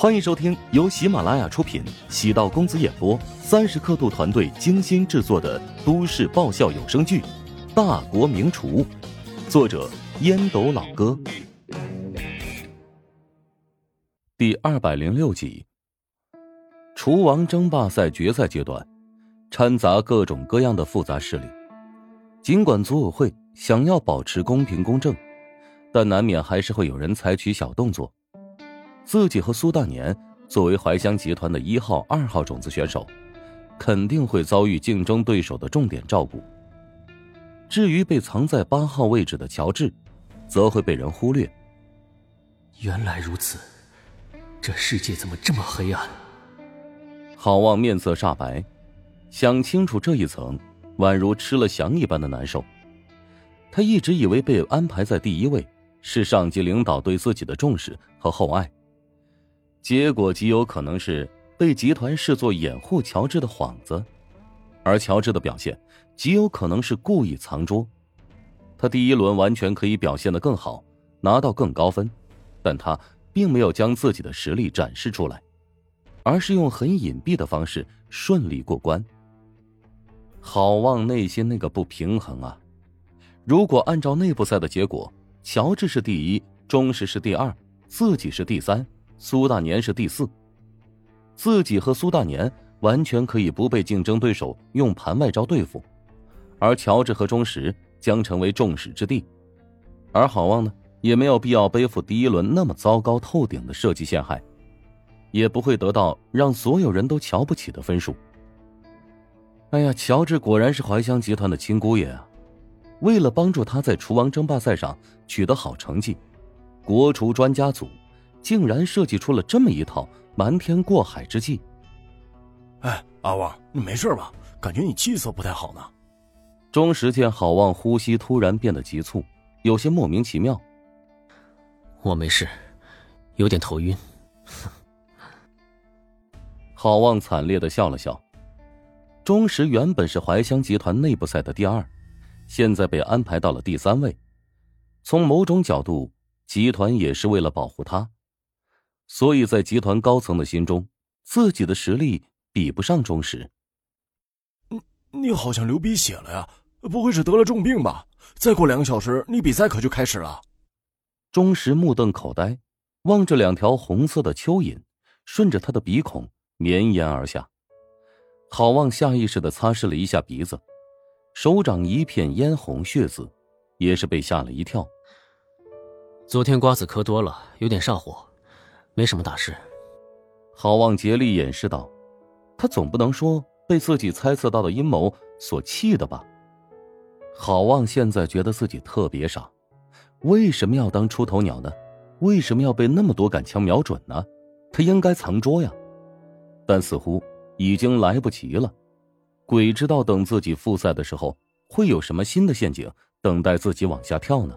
欢迎收听由喜马拉雅出品、喜道公子演播、三十刻度团队精心制作的都市爆笑有声剧《大国名厨》，作者烟斗老哥，第二百零六集。厨王争霸赛决赛阶段，掺杂各种各样的复杂势力。尽管组委会想要保持公平公正，但难免还是会有人采取小动作。自己和苏大年作为怀香集团的一号、二号种子选手，肯定会遭遇竞争对手的重点照顾。至于被藏在八号位置的乔治，则会被人忽略。原来如此，这世界怎么这么黑暗？郝望面色煞白，想清楚这一层，宛如吃了翔一般的难受。他一直以为被安排在第一位是上级领导对自己的重视和厚爱。结果极有可能是被集团视作掩护乔治的幌子，而乔治的表现极有可能是故意藏拙。他第一轮完全可以表现的更好，拿到更高分，但他并没有将自己的实力展示出来，而是用很隐蔽的方式顺利过关。好望内心那个不平衡啊！如果按照内部赛的结果，乔治是第一，忠实是第二，自己是第三。苏大年是第四，自己和苏大年完全可以不被竞争对手用盘外招对付，而乔治和钟石将成为众矢之的，而郝望呢，也没有必要背负第一轮那么糟糕透顶的设计陷害，也不会得到让所有人都瞧不起的分数。哎呀，乔治果然是怀香集团的亲姑爷啊！为了帮助他在厨王争霸赛上取得好成绩，国厨专家组。竟然设计出了这么一套瞒天过海之计。哎，阿旺，你没事吧？感觉你气色不太好呢。钟石见郝望呼吸突然变得急促，有些莫名其妙。我没事，有点头晕。郝望惨烈的笑了笑。钟石原本是怀乡集团内部赛的第二，现在被安排到了第三位。从某种角度，集团也是为了保护他。所以在集团高层的心中，自己的实力比不上钟石。你你好像流鼻血了呀？不会是得了重病吧？再过两个小时，你比赛可就开始了。钟石目瞪口呆，望着两条红色的蚯蚓顺着他的鼻孔绵延而下。郝望下意识的擦拭了一下鼻子，手掌一片嫣红血渍，也是被吓了一跳。昨天瓜子嗑多了，有点上火。没什么大事，郝望竭力掩饰道：“他总不能说被自己猜测到的阴谋所气的吧？”郝望现在觉得自己特别傻，为什么要当出头鸟呢？为什么要被那么多杆枪瞄准呢？他应该藏拙呀，但似乎已经来不及了。鬼知道等自己复赛的时候，会有什么新的陷阱等待自己往下跳呢？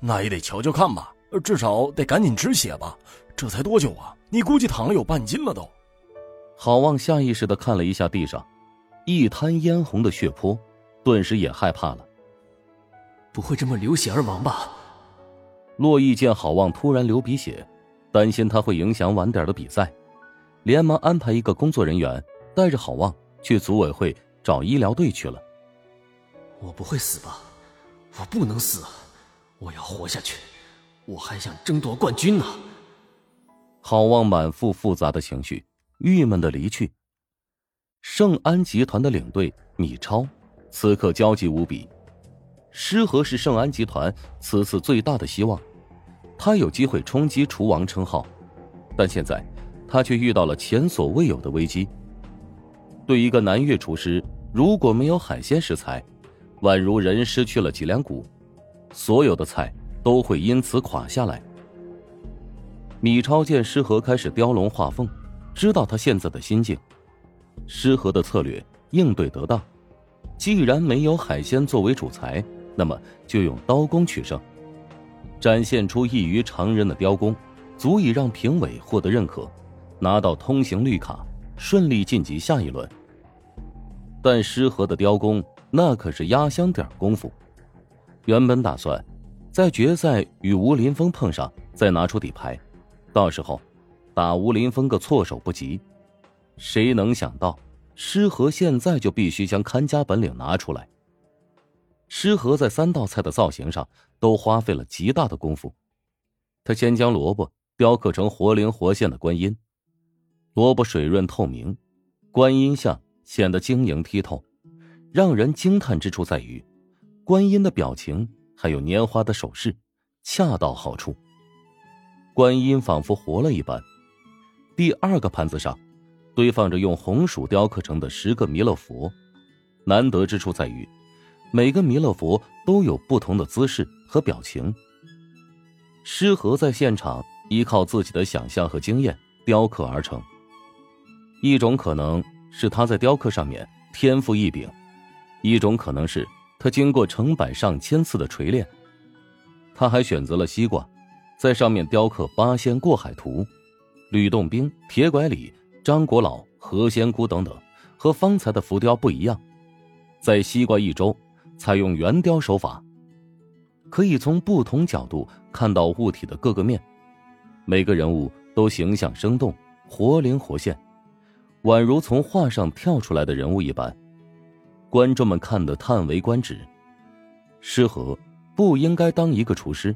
那也得瞧瞧看吧。至少得赶紧止血吧，这才多久啊？你估计躺了有半斤了都。郝望下意识的看了一下地上，一滩嫣红的血泊，顿时也害怕了。不会这么流血而亡吧？洛毅见郝望突然流鼻血，担心他会影响晚点的比赛，连忙安排一个工作人员带着郝望去组委会找医疗队去了。我不会死吧？我不能死，我要活下去。我还想争夺冠军呢。郝望满腹复杂的情绪，郁闷的离去。盛安集团的领队米超，此刻焦急无比。失和是盛安集团此次最大的希望，他有机会冲击厨王称号，但现在他却遇到了前所未有的危机。对一个南越厨师，如果没有海鲜食材，宛如人失去了脊梁骨，所有的菜。都会因此垮下来。米超见诗和开始雕龙画凤，知道他现在的心境。诗和的策略应对得当，既然没有海鲜作为主材，那么就用刀工取胜，展现出异于常人的雕工，足以让评委获得认可，拿到通行绿卡，顺利晋级下一轮。但诗和的雕工那可是压箱底功夫，原本打算。在决赛与吴林峰碰上，再拿出底牌，到时候打吴林峰个措手不及。谁能想到，诗和现在就必须将看家本领拿出来。诗和在三道菜的造型上都花费了极大的功夫。他先将萝卜雕刻成活灵活现的观音，萝卜水润透明，观音像显得晶莹剔透。让人惊叹之处在于，观音的表情还有拈花的手势，恰到好处。观音仿佛活了一般。第二个盘子上，堆放着用红薯雕刻成的十个弥勒佛，难得之处在于，每个弥勒佛都有不同的姿势和表情。诗和在现场依靠自己的想象和经验雕刻而成。一种可能是他在雕刻上面天赋异禀。一种可能是他经过成百上千次的锤炼，他还选择了西瓜，在上面雕刻八仙过海图、吕洞宾、铁拐李、张国老、何仙姑等等，和方才的浮雕不一样。在西瓜一周，采用圆雕手法，可以从不同角度看到物体的各个面，每个人物都形象生动、活灵活现，宛如从画上跳出来的人物一般。观众们看得叹为观止。诗和不应该当一个厨师，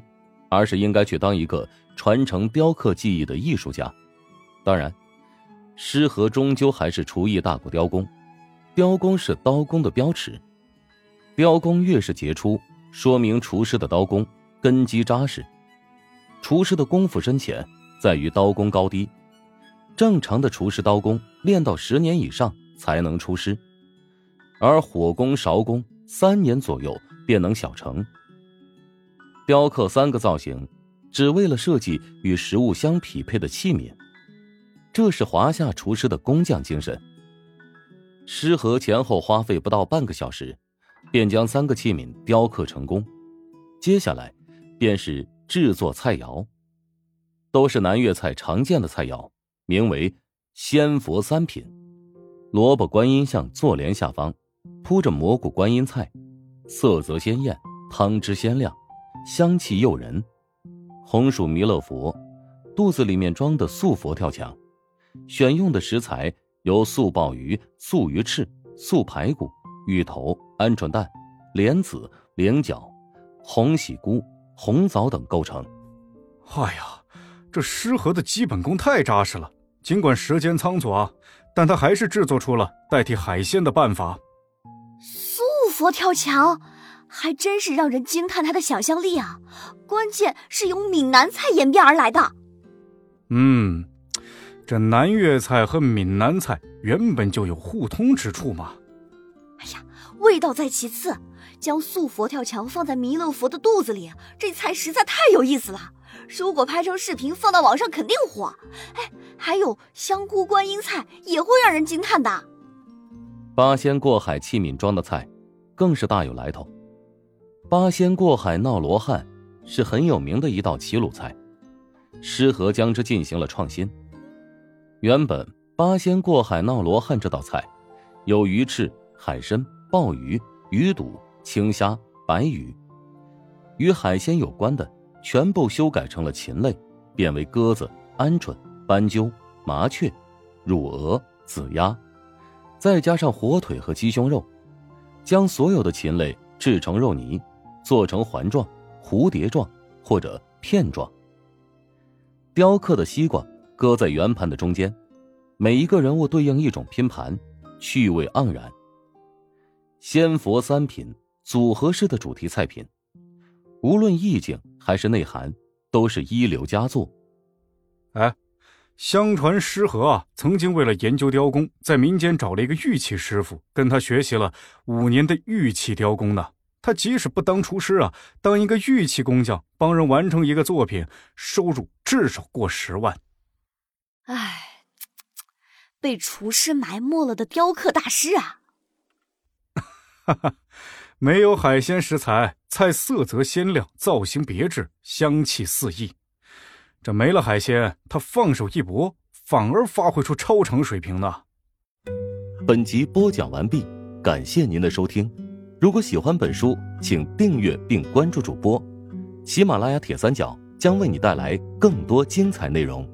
而是应该去当一个传承雕刻技艺的艺术家。当然，诗和终究还是厨艺大过雕工。雕工是刀工的标尺，雕工越是杰出，说明厨师的刀工根基扎实。厨师的功夫深浅在于刀工高低。正常的厨师刀工练到十年以上才能出师。而火工、勺工三年左右便能小成。雕刻三个造型，只为了设计与食物相匹配的器皿，这是华夏厨师的工匠精神。诗和前后花费不到半个小时，便将三个器皿雕刻成功。接下来，便是制作菜肴，都是南粤菜常见的菜肴，名为仙佛三品。萝卜观音像坐莲下方。铺着蘑菇观音菜，色泽鲜艳，汤汁鲜亮，香气诱人。红薯弥勒佛，肚子里面装的素佛跳墙，选用的食材由素鲍鱼、素鱼翅、素排骨、芋头、鹌鹑蛋、莲子、菱角、红喜菇、红枣等构成。哎呀，这诗和的基本功太扎实了。尽管时间仓促啊，但他还是制作出了代替海鲜的办法。佛跳墙，还真是让人惊叹他的想象力啊！关键是由闽南菜演变而来的。嗯，这南粤菜和闽南菜原本就有互通之处嘛。哎呀，味道在其次，将素佛跳墙放在弥勒佛的肚子里，这菜实在太有意思了。如果拍成视频放到网上，肯定火。哎，还有香菇观音菜也会让人惊叹的。八仙过海器皿装的菜。更是大有来头。八仙过海闹罗汉是很有名的一道齐鲁菜，诗和将之进行了创新。原本八仙过海闹罗汉这道菜，有鱼翅、海参、鲍鱼、鱼肚、青虾、白鱼，与海鲜有关的全部修改成了禽类，变为鸽子、鹌鹑、斑鸠、麻雀、乳鹅、子鸭，再加上火腿和鸡胸肉。将所有的禽类制成肉泥，做成环状、蝴蝶状或者片状。雕刻的西瓜搁在圆盘的中间，每一个人物对应一种拼盘，趣味盎然。仙佛三品组合式的主题菜品，无论意境还是内涵，都是一流佳作。哎。相传师和啊，曾经为了研究雕工，在民间找了一个玉器师傅，跟他学习了五年的玉器雕工呢。他即使不当厨师啊，当一个玉器工匠，帮人完成一个作品，收入至少过十万。唉，被厨师埋没了的雕刻大师啊！哈哈，没有海鲜食材，菜色泽鲜亮，造型别致，香气四溢。这没了海鲜，他放手一搏，反而发挥出超常水平呢。本集播讲完毕，感谢您的收听。如果喜欢本书，请订阅并关注主播。喜马拉雅铁三角将为你带来更多精彩内容。